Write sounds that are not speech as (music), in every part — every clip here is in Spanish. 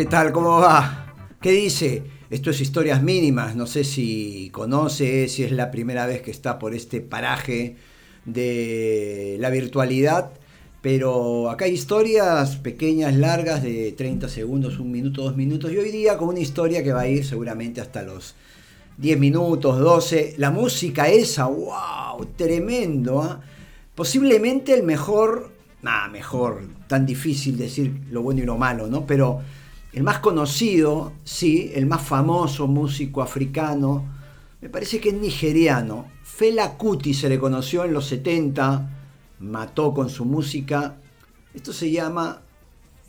¿qué tal? ¿Cómo va? ¿Qué dice? Esto es Historias Mínimas, no sé si conoce, si es la primera vez que está por este paraje de la virtualidad, pero acá hay historias pequeñas, largas, de 30 segundos, un minuto, dos minutos, y hoy día con una historia que va a ir seguramente hasta los 10 minutos, 12. La música esa, wow, tremendo. ¿ah? Posiblemente el mejor, nada, mejor, tan difícil decir lo bueno y lo malo, ¿no? Pero el más conocido, sí, el más famoso músico africano, me parece que es nigeriano. Fela Kuti se le conoció en los 70, mató con su música. Esto se llama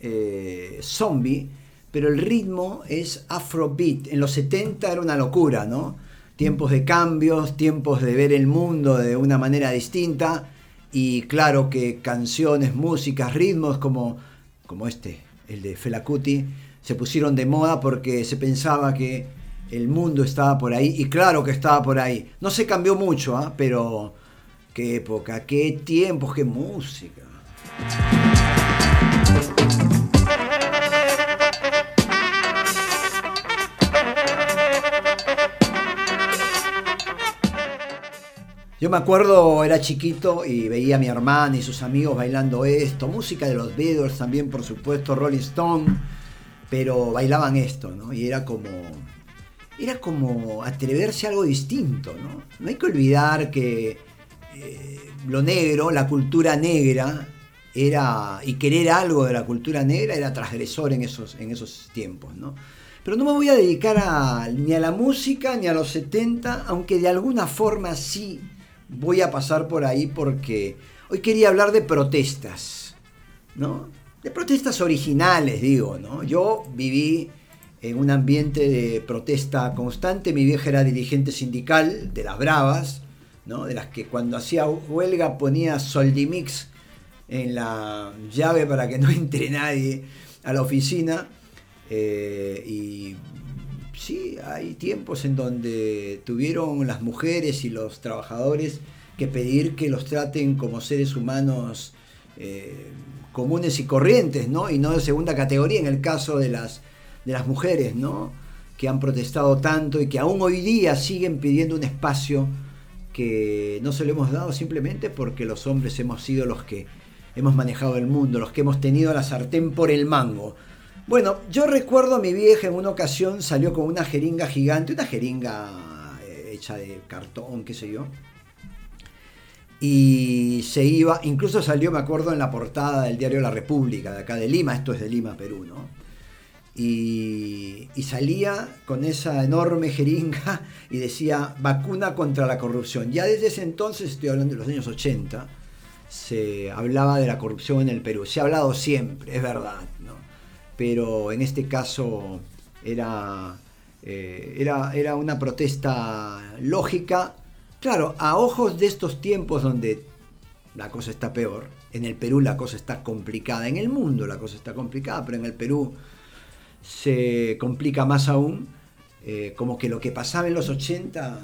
eh, Zombie pero el ritmo es afrobeat. En los 70 era una locura, ¿no? Tiempos de cambios, tiempos de ver el mundo de una manera distinta y claro que canciones, músicas, ritmos como, como este, el de Fela Kuti, se pusieron de moda porque se pensaba que el mundo estaba por ahí y claro que estaba por ahí. No se cambió mucho, ¿ah? pero qué época, qué tiempos, qué música. Yo me acuerdo, era chiquito y veía a mi hermana y sus amigos bailando esto, música de los Beatles también, por supuesto, Rolling Stone, pero bailaban esto, ¿no? Y era como, era como atreverse a algo distinto, ¿no? No hay que olvidar que eh, lo negro, la cultura negra, era, y querer algo de la cultura negra era transgresor en esos, en esos tiempos, ¿no? Pero no me voy a dedicar ni a la música ni a los 70, aunque de alguna forma sí voy a pasar por ahí porque hoy quería hablar de protestas, ¿no? De protestas originales, digo, ¿no? Yo viví en un ambiente de protesta constante, mi vieja era dirigente sindical de las Bravas, ¿no? De las que cuando hacía huelga ponía Soldimix en la llave para que no (laughs) entre nadie a la oficina. Eh, y sí, hay tiempos en donde tuvieron las mujeres y los trabajadores que pedir que los traten como seres humanos eh, comunes y corrientes, ¿no? Y no de segunda categoría en el caso de las, de las mujeres, ¿no? Que han protestado tanto y que aún hoy día siguen pidiendo un espacio que no se lo hemos dado simplemente porque los hombres hemos sido los que hemos manejado el mundo, los que hemos tenido la sartén por el mango. Bueno, yo recuerdo a mi vieja en una ocasión salió con una jeringa gigante, una jeringa eh, hecha de cartón, qué sé yo. Y se iba, incluso salió, me acuerdo, en la portada del diario La República, de acá de Lima, esto es de Lima, Perú, ¿no? Y, y, salía con esa enorme jeringa y decía vacuna contra la corrupción. Ya desde ese entonces, estoy hablando de los años 80, se hablaba de la corrupción en el Perú. Se ha hablado siempre, es verdad, ¿no? pero en este caso era, eh, era, era una protesta lógica. Claro, a ojos de estos tiempos donde la cosa está peor, en el Perú la cosa está complicada, en el mundo la cosa está complicada, pero en el Perú se complica más aún, eh, como que lo que pasaba en los 80,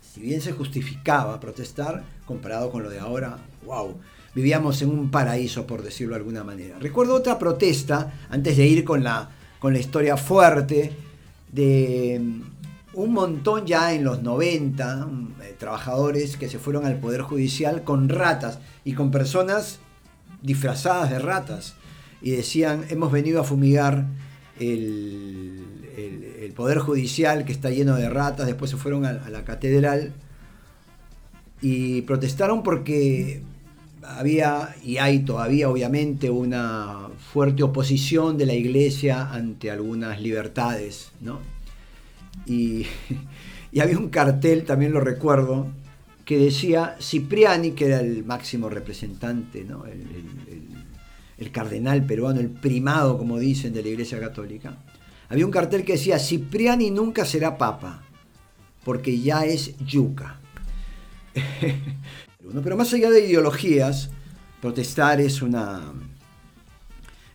si bien se justificaba protestar, comparado con lo de ahora, wow, vivíamos en un paraíso, por decirlo de alguna manera. Recuerdo otra protesta, antes de ir con la, con la historia fuerte, de un montón ya en los 90, mm, eh, trabajadores que se fueron al Poder Judicial con ratas y con personas disfrazadas de ratas. Y decían, hemos venido a fumigar el, Poder Judicial que está lleno de ratas, después se fueron a la catedral y protestaron porque había y hay todavía obviamente una fuerte oposición de la iglesia ante algunas libertades, ¿no? (laughs) Y, había un cartel, también lo recuerdo, que decía Cipriani, que era el máximo representante, ¿no? el, el cardenal peruano, el primado, como dicen, de la iglesia católica. Había un cartel que decía, Cipriani nunca será papa, porque ya es yuca. (laughs) Pero más allá de ideologías, protestar es, una,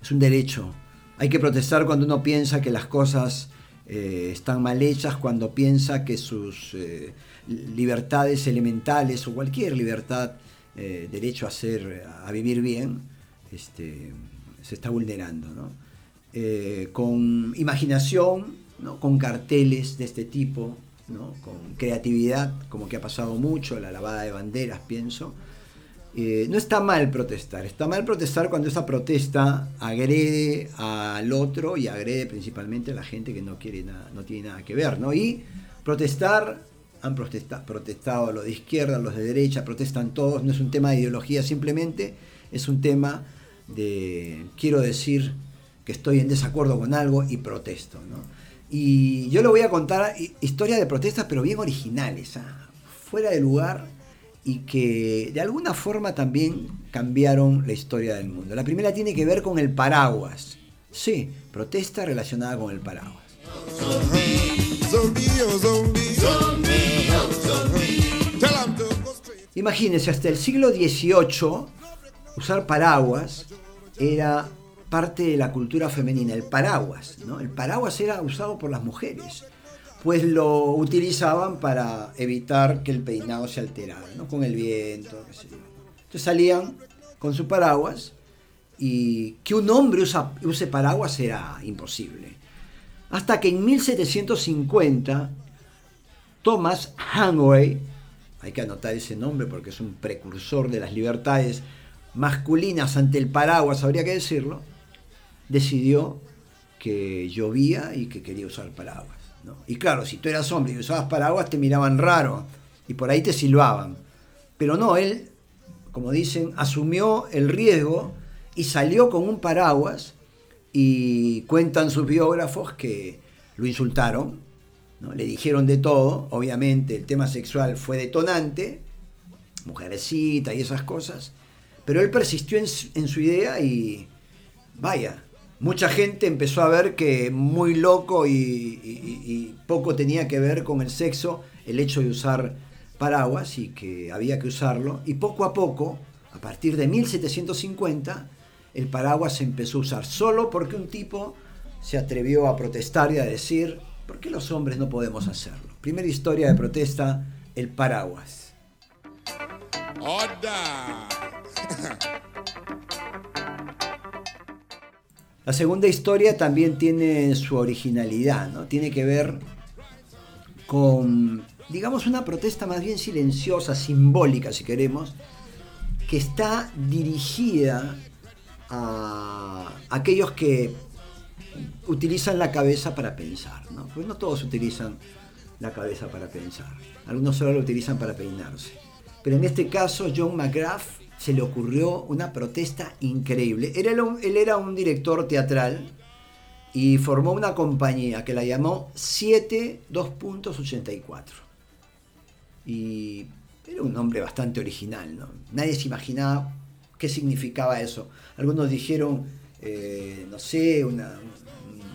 es un derecho. Hay que protestar cuando uno piensa que las cosas eh, están mal hechas, cuando piensa que sus eh, libertades elementales o cualquier libertad, eh, derecho a, ser, a vivir bien, este, se está vulnerando. eh, con imaginación, ¿no? con carteles de este tipo, ¿no? con creatividad, como que ha pasado mucho, la lavada de banderas, pienso. Eh, no está mal protestar, está mal protestar cuando esa protesta agrede al otro y agrede principalmente a la gente que no, quiere nada, no tiene nada que ver. ¿no? Y protestar, han protestado los de izquierda, los de derecha, protestan todos, no es un tema de ideología simplemente, es un tema de, quiero decir que estoy en desacuerdo con algo y protesto. ¿no? Y yo le voy a contar historias de protestas, pero bien originales, ¿ah? fuera de lugar y que de alguna forma también cambiaron la historia del mundo. La primera tiene que ver con el paraguas. Sí, protesta relacionada con el paraguas. Imagínense, hasta el siglo XVIII usar paraguas era parte de la cultura femenina, el paraguas. ¿no? El paraguas era usado por las mujeres pues lo utilizaban para evitar que el peinado se alterara, ¿no? con el viento. Entonces salían con su paraguas y que un hombre use paraguas era imposible. Hasta que en 1750 Thomas Hanway, hay que anotar ese nombre porque es un precursor de las libertades masculinas ante el paraguas, habría que decirlo, decidió que llovía y que quería usar paraguas. Y claro, si tú eras hombre y usabas paraguas, te miraban raro y por ahí te silbaban. Pero no, él, como dicen, asumió el riesgo y salió con un paraguas y cuentan sus biógrafos que lo insultaron, ¿no? le dijeron de todo, obviamente el tema sexual fue detonante, mujerecita y esas cosas, pero él persistió en su idea y vaya, mucha gente empezó a ver que muy loco y, poco tenía que ver con el sexo el hecho de usar paraguas y que había que usarlo. Y poco a poco, a partir de 1750, el paraguas se empezó a usar solo porque un tipo se atrevió a protestar y a decir, ¿por qué los hombres no podemos hacerlo? Primera historia de protesta, el paraguas. (laughs) La segunda historia también tiene su originalidad, ¿no? Tiene que ver con, digamos, una protesta más bien silenciosa, simbólica, si queremos, que está dirigida a aquellos que utilizan la cabeza para pensar, ¿no? Pues no todos utilizan la cabeza para pensar, algunos solo lo utilizan para peinarse. Pero en este caso, John McGrath se le ocurrió una protesta increíble. Él era un, él era un director teatral y formó una compañía que la llamó 7.2.84. Y era un nombre bastante original, ¿no? Nadie se imaginaba qué significaba eso. Algunos dijeron, eh, no sé, un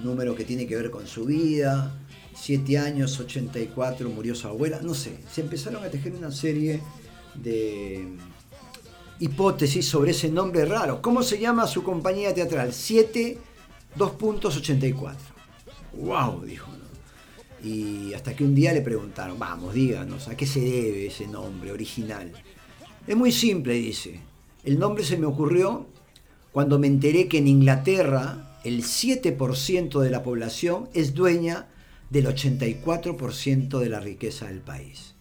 número que tiene que ver con su vida, 7 años, 84, murió su abuela, no sé. Se empezaron a tejer una serie de hipótesis sobre ese nombre raro. ¿Cómo se llama su compañía teatral? 7 2.84. ¡Wow! dijo. Y hasta que un día le preguntaron, vamos, díganos, ¿a qué se debe ese nombre original? Es muy simple, dice. El nombre se me ocurrió cuando me enteré que en Inglaterra el 7% de la población es dueña del 84% de la riqueza del país.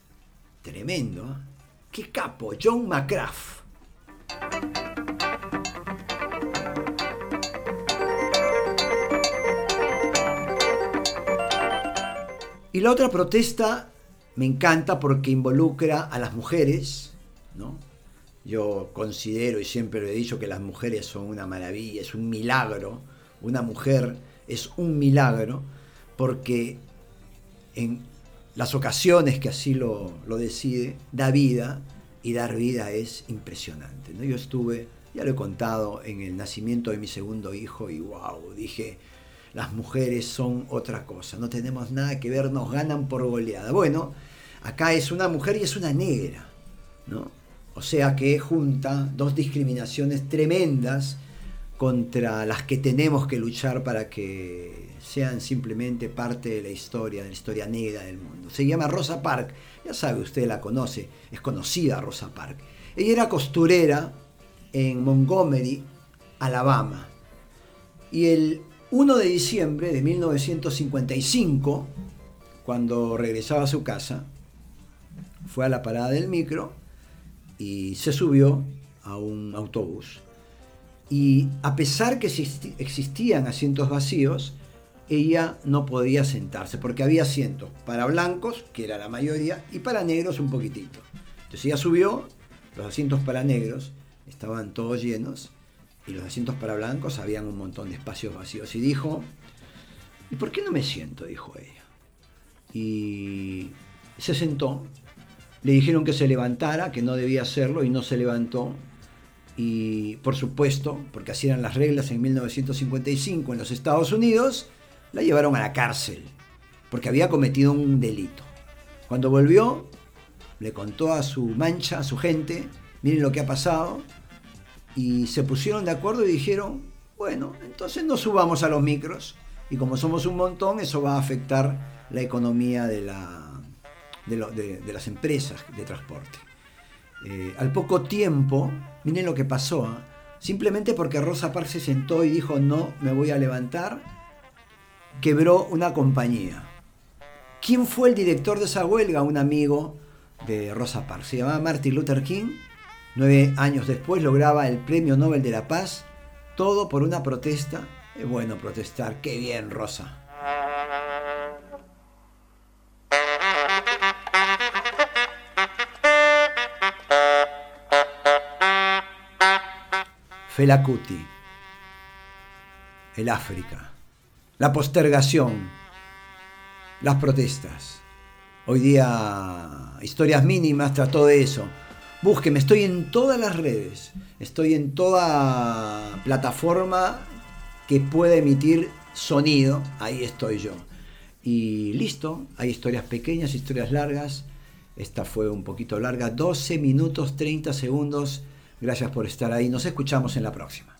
Tremendo. ¿eh? ¡Qué capo! John McGrath. Y la otra protesta me encanta porque involucra a las mujeres, ¿no? Yo considero y siempre lo he dicho que las mujeres son una maravilla, es un milagro. Una mujer es un milagro porque en las ocasiones que así lo, lo decide, da vida y dar vida es impresionante. ¿no? Yo estuve, ya lo he contado, en el nacimiento de mi segundo hijo y wow, dije, las mujeres son otra cosa, no tenemos nada que ver, nos ganan por goleada. Bueno, acá es una mujer y es una negra, ¿no? O sea que junta dos discriminaciones tremendas contra las que tenemos que luchar para que sean simplemente parte de la historia, de la historia negra del mundo. Se llama Rosa Parks, ya sabe, usted la conoce, es conocida Rosa Parks. Ella era costurera en Montgomery, Alabama. Y el 1 de diciembre de 1955, cuando regresaba a su casa, fue a la parada del micro y se subió a un autobús. Y a pesar que existían asientos vacíos, ella no podía sentarse porque había asientos para blancos, que era la mayoría, y para negros un poquitito. Entonces ella subió, los asientos para negros estaban todos llenos y los asientos para blancos habían un montón de espacios vacíos. Y dijo, ¿y por qué no me siento? dijo ella. Y se sentó. Le dijeron que se levantara, que no debía hacerlo y no se levantó. Y por supuesto, porque así eran las reglas en 1955 en los Estados Unidos, la llevaron a la cárcel porque había cometido un delito. Cuando volvió, le contó a su mancha, a su gente, miren lo que ha pasado, y se pusieron de acuerdo y dijeron, bueno, entonces no subamos a los micros, y como somos un montón, eso va a afectar la economía de, la, de, las empresas de transporte. Eh, al poco tiempo, miren lo que pasó, ¿ah? simplemente porque Rosa Parks se sentó y dijo, no, me voy a levantar, quebró una compañía. ¿Quién fue el director de esa huelga? Un amigo de Rosa Parks. Se llamaba Martin Luther King. Nueve años después lograba el Premio Nobel de la Paz. Todo por una protesta. Es bueno protestar. Qué bien, Rosa. Felacuti. El África la postergación, las protestas. Hoy día, historias mínimas trató de eso. Búsqueme, estoy en todas las redes, estoy en toda plataforma que pueda emitir sonido, ahí estoy yo. Y listo, hay historias pequeñas, historias largas. Esta fue un poquito larga, 12 minutos 30 segundos. Gracias por estar ahí, nos escuchamos en la próxima.